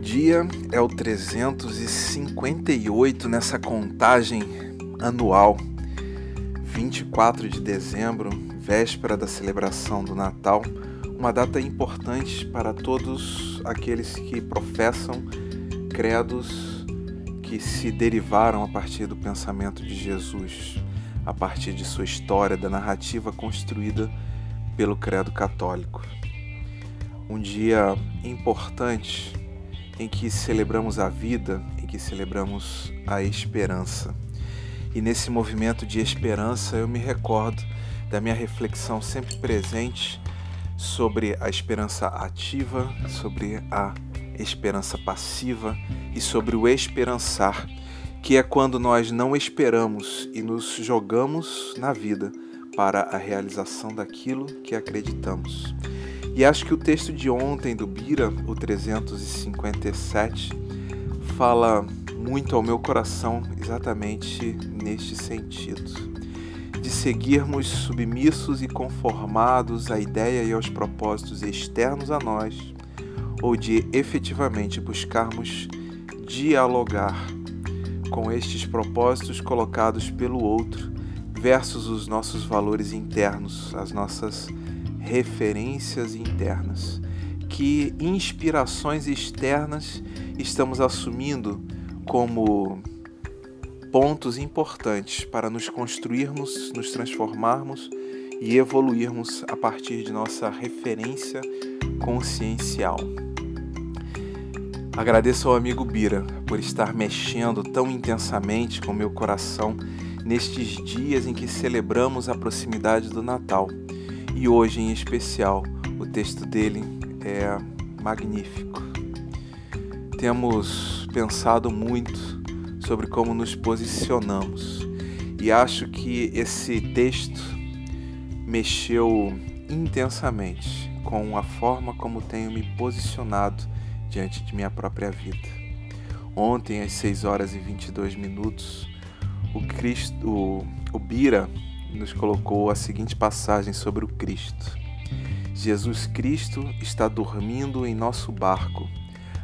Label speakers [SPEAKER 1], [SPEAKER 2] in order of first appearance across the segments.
[SPEAKER 1] dia é o 358 nessa contagem anual. 24 de dezembro, véspera da celebração do Natal, uma data importante para todos aqueles que professam credos que se derivaram a partir do pensamento de Jesus, a partir de sua história, da narrativa construída pelo credo católico. Um dia importante em que celebramos a vida, em que celebramos a esperança. E nesse movimento de esperança eu me recordo da minha reflexão sempre presente sobre a esperança ativa, sobre a esperança passiva e sobre o esperançar, que é quando nós não esperamos e nos jogamos na vida para a realização daquilo que acreditamos. E acho que o texto de ontem do Bira, o 357, fala muito ao meu coração exatamente neste sentido. De seguirmos submissos e conformados à ideia e aos propósitos externos a nós, ou de efetivamente buscarmos dialogar com estes propósitos colocados pelo outro versus os nossos valores internos, as nossas referências internas. Que inspirações externas estamos assumindo como pontos importantes para nos construirmos, nos transformarmos e evoluirmos a partir de nossa referência consciencial. Agradeço ao amigo Bira por estar mexendo tão intensamente com meu coração nestes dias em que celebramos a proximidade do Natal e hoje em especial o texto dele é magnífico. Temos pensado muito sobre como nos posicionamos e acho que esse texto mexeu intensamente com a forma como tenho me posicionado diante de minha própria vida. Ontem, às 6 horas e 22 minutos, o, Cristo, o, o Bira nos colocou a seguinte passagem sobre o Cristo. Jesus Cristo está dormindo em nosso barco.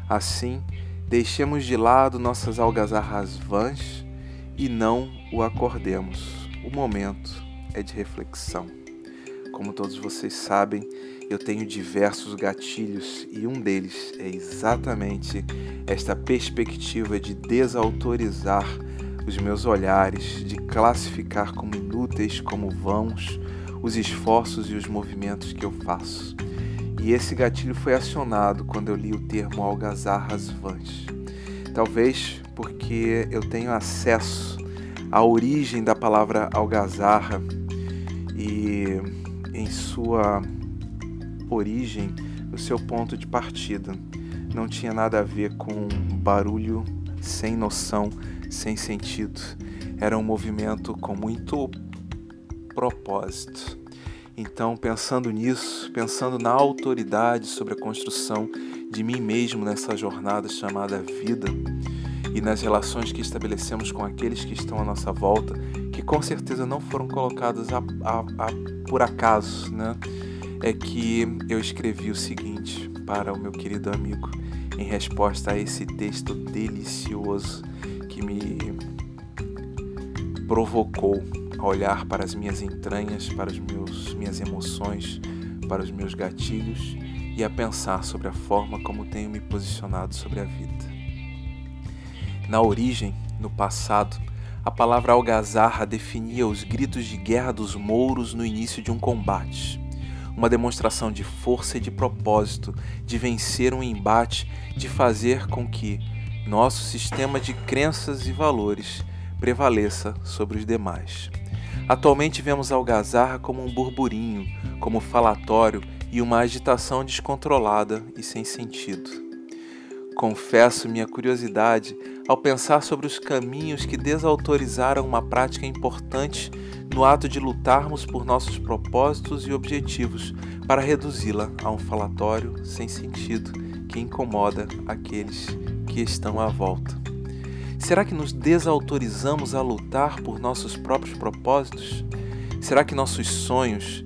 [SPEAKER 1] Assim, deixemos de lado nossas algazarras vãs e não o acordemos. O momento é de reflexão. Como todos vocês sabem, eu tenho diversos gatilhos e um deles é exatamente esta perspectiva de desautorizar os meus olhares, de classificar como inúteis, como vãos, os esforços e os movimentos que eu faço. E esse gatilho foi acionado quando eu li o termo algazarras vãs. Talvez porque eu tenho acesso à origem da palavra algazarra e em sua origem, o seu ponto de partida não tinha nada a ver com barulho sem noção sem sentido. Era um movimento com muito propósito. Então, pensando nisso, pensando na autoridade sobre a construção de mim mesmo nessa jornada chamada vida e nas relações que estabelecemos com aqueles que estão à nossa volta, que com certeza não foram colocados a, a, a, por acaso, né? É que eu escrevi o seguinte para o meu querido amigo em resposta a esse texto delicioso que me provocou a olhar para as minhas entranhas, para as meus, minhas emoções, para os meus gatilhos e a pensar sobre a forma como tenho me posicionado sobre a vida. Na origem, no passado, a palavra algazarra definia os gritos de guerra dos mouros no início de um combate. Uma demonstração de força e de propósito, de vencer um embate, de fazer com que, nosso sistema de crenças e valores prevaleça sobre os demais. Atualmente vemos a algazarra como um burburinho, como falatório e uma agitação descontrolada e sem sentido. Confesso minha curiosidade ao pensar sobre os caminhos que desautorizaram uma prática importante no ato de lutarmos por nossos propósitos e objetivos para reduzi-la a um falatório sem sentido que incomoda aqueles que estão à volta? Será que nos desautorizamos a lutar por nossos próprios propósitos? Será que nossos sonhos,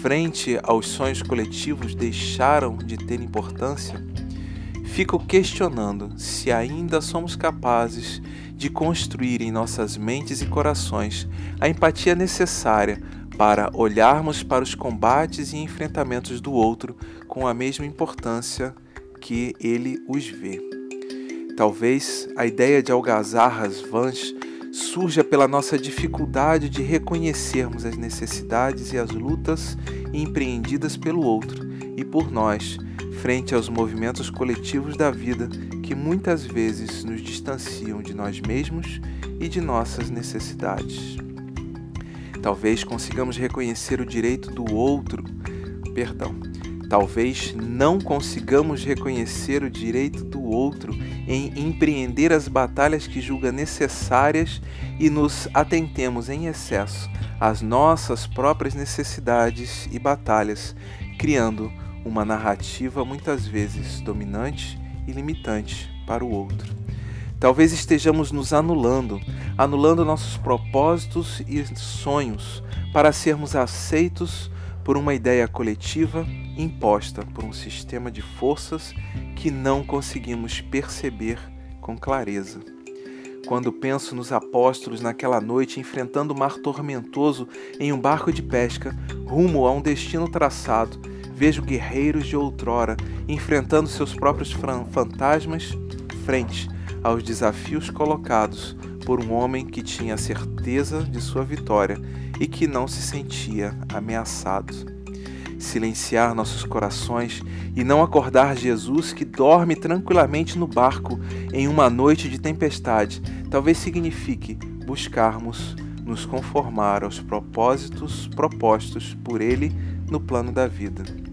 [SPEAKER 1] frente aos sonhos coletivos, deixaram de ter importância? fico questionando se ainda somos capazes de construir em nossas mentes e corações a empatia necessária para olharmos para os combates e enfrentamentos do outro com a mesma importância que ele os vê. Talvez a ideia de algazarras vãs surja pela nossa dificuldade de reconhecermos as necessidades e as lutas empreendidas pelo outro e por nós, frente aos movimentos coletivos da vida que muitas vezes nos distanciam de nós mesmos e de nossas necessidades. Talvez consigamos reconhecer o direito do outro, perdão, talvez não consigamos reconhecer o direito do outro em empreender as batalhas que julga necessárias e nos atentemos em excesso às nossas próprias necessidades e batalhas, criando uma narrativa muitas vezes dominante e limitante para o outro. Talvez estejamos nos anulando, anulando nossos propósitos e sonhos para sermos aceitos por uma ideia coletiva imposta por um sistema de forças que não conseguimos perceber com clareza. Quando penso nos apóstolos naquela noite enfrentando o mar tormentoso em um barco de pesca, rumo a um destino traçado, vejo guerreiros de outrora enfrentando seus próprios fantasmas frente aos desafios colocados por um homem que tinha certeza de sua vitória e que não se sentia ameaçado. Silenciar nossos corações e não acordar Jesus que dorme tranquilamente no barco em uma noite de tempestade, talvez signifique buscarmos nos conformar aos propósitos propostos por Ele no plano da vida.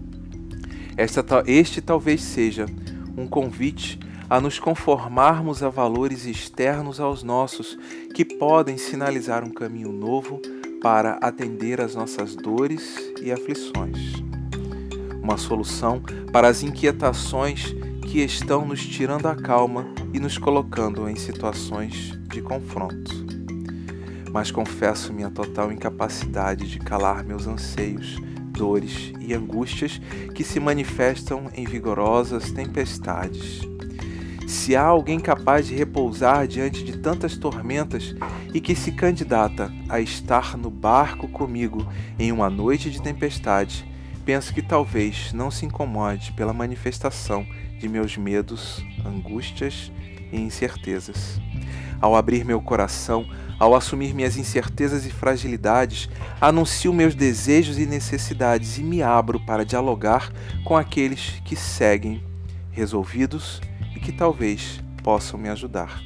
[SPEAKER 1] Esta, este talvez seja um convite a nos conformarmos a valores externos aos nossos, que podem sinalizar um caminho novo para atender às nossas dores e aflições. Uma solução para as inquietações que estão nos tirando a calma e nos colocando em situações de confronto. Mas confesso minha total incapacidade de calar meus anseios, dores e angústias que se manifestam em vigorosas tempestades se há alguém capaz de repousar diante de tantas tormentas e que se candidata a estar no barco comigo em uma noite de tempestade, penso que talvez não se incomode pela manifestação de meus medos, angústias e incertezas. Ao abrir meu coração, ao assumir minhas incertezas e fragilidades, anuncio meus desejos e necessidades e me abro para dialogar com aqueles que seguem, resolvidos e que talvez possam me ajudar.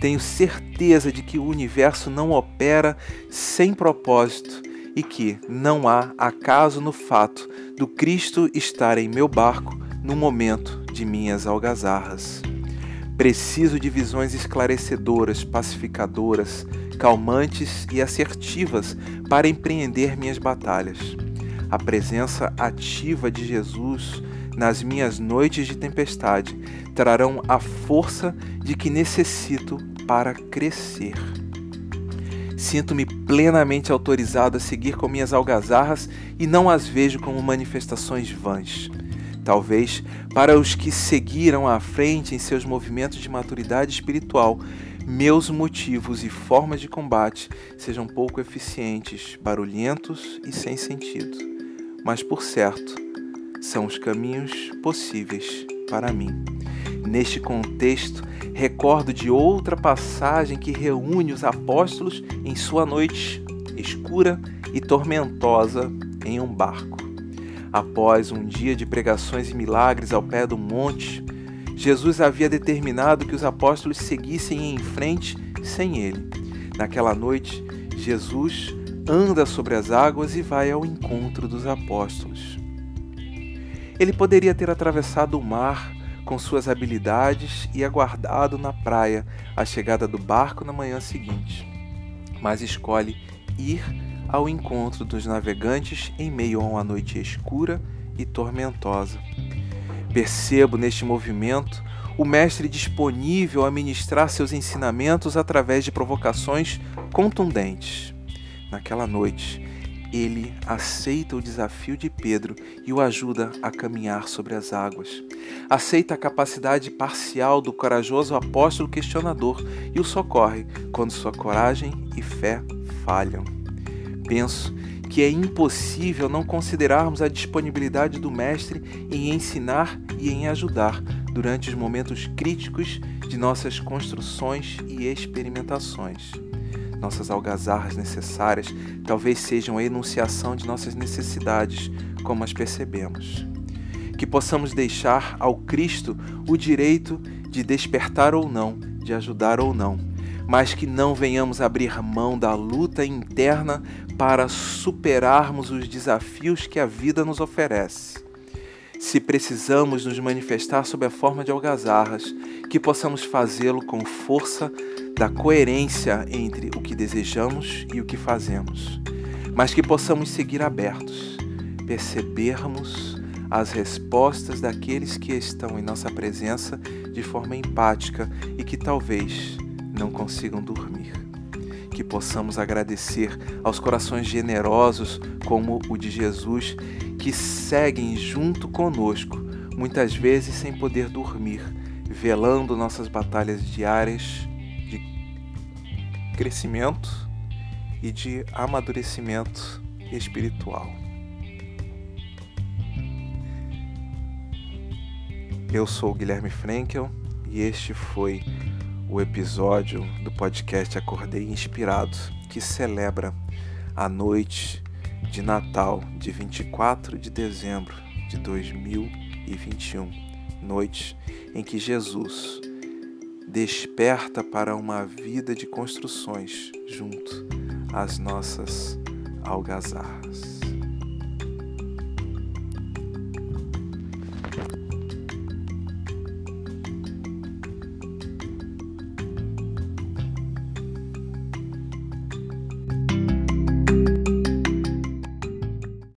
[SPEAKER 1] Tenho certeza de que o universo não opera sem propósito e que não há acaso no fato do Cristo estar em meu barco no momento de minhas algazarras. Preciso de visões esclarecedoras, pacificadoras, calmantes e assertivas para empreender minhas batalhas. A presença ativa de Jesus nas minhas noites de tempestade trarão a força de que necessito para crescer. Sinto-me plenamente autorizado a seguir com minhas algazarras e não as vejo como manifestações vãs. Talvez para os que seguiram à frente em seus movimentos de maturidade espiritual, meus motivos e formas de combate sejam pouco eficientes, barulhentos e sem sentido. Mas por certo, são os caminhos possíveis para mim. Neste contexto, recordo de outra passagem que reúne os apóstolos em sua noite escura e tormentosa em um barco. Após um dia de pregações e milagres ao pé do monte, Jesus havia determinado que os apóstolos seguissem em frente sem ele. Naquela noite, Jesus anda sobre as águas e vai ao encontro dos apóstolos. Ele poderia ter atravessado o mar com suas habilidades e aguardado na praia a chegada do barco na manhã seguinte, mas escolhe ir ao encontro dos navegantes em meio a uma noite escura e tormentosa. Percebo neste movimento o mestre disponível a ministrar seus ensinamentos através de provocações contundentes. Naquela noite, ele aceita o desafio de Pedro e o ajuda a caminhar sobre as águas. Aceita a capacidade parcial do corajoso apóstolo questionador e o socorre quando sua coragem e fé falham. Penso que é impossível não considerarmos a disponibilidade do Mestre em ensinar e em ajudar durante os momentos críticos de nossas construções e experimentações. Nossas algazarras necessárias talvez sejam a enunciação de nossas necessidades, como as percebemos. Que possamos deixar ao Cristo o direito de despertar ou não, de ajudar ou não, mas que não venhamos abrir mão da luta interna para superarmos os desafios que a vida nos oferece. Se precisamos nos manifestar sob a forma de algazarras, que possamos fazê-lo com força da coerência entre o que desejamos e o que fazemos, mas que possamos seguir abertos, percebermos as respostas daqueles que estão em nossa presença de forma empática e que talvez não consigam dormir. Que possamos agradecer aos corações generosos como o de Jesus, que seguem junto conosco, muitas vezes sem poder dormir, velando nossas batalhas diárias de crescimento e de amadurecimento espiritual. Eu sou Guilherme Frankel e este foi o episódio do podcast Acordei Inspirado, que celebra a noite de Natal de 24 de dezembro de 2021, noite em que Jesus desperta para uma vida de construções junto às nossas algazarras.